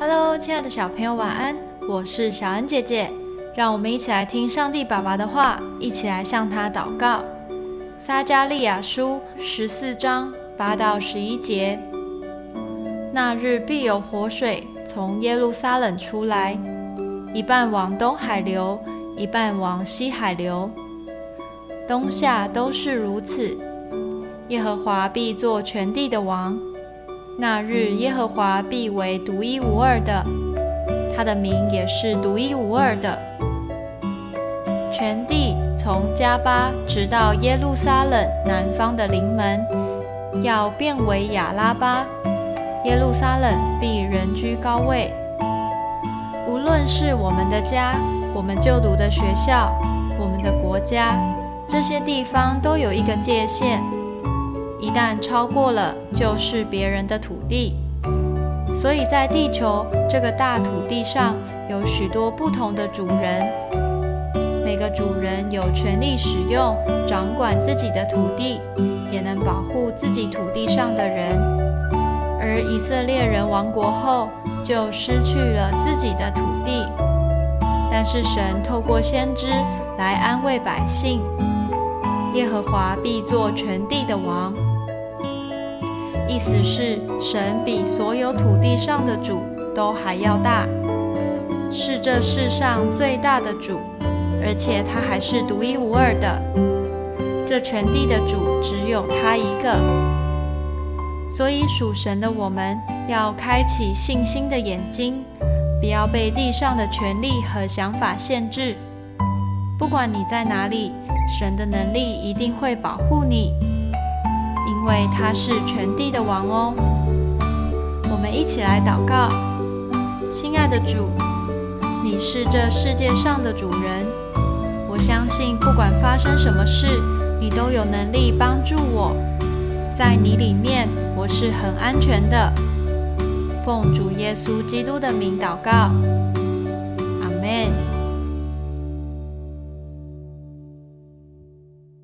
Hello，亲爱的小朋友，晚安！我是小恩姐姐，让我们一起来听上帝爸爸的话，一起来向他祷告。撒加利亚书十四章八到十一节：那日必有活水从耶路撒冷出来，一半往东海流，一半往西海流，冬夏都是如此。耶和华必做全地的王。那日，耶和华必为独一无二的，他的名也是独一无二的。全地从加巴直到耶路撒冷南方的临门，要变为亚拉巴。耶路撒冷必人居高位。无论是我们的家、我们就读的学校、我们的国家，这些地方都有一个界限。一旦超过了，就是别人的土地。所以在地球这个大土地上，有许多不同的主人。每个主人有权利使用、掌管自己的土地，也能保护自己土地上的人。而以色列人亡国后，就失去了自己的土地。但是神透过先知来安慰百姓，耶和华必做全地的王。意思是，神比所有土地上的主都还要大，是这世上最大的主，而且他还是独一无二的。这全地的主只有他一个，所以属神的我们要开启信心的眼睛，不要被地上的权力和想法限制。不管你在哪里，神的能力一定会保护你。因为他是全地的王哦，我们一起来祷告，亲爱的主，你是这世界上的主人，我相信不管发生什么事，你都有能力帮助我，在你里面我是很安全的。奉主耶稣基督的名祷告，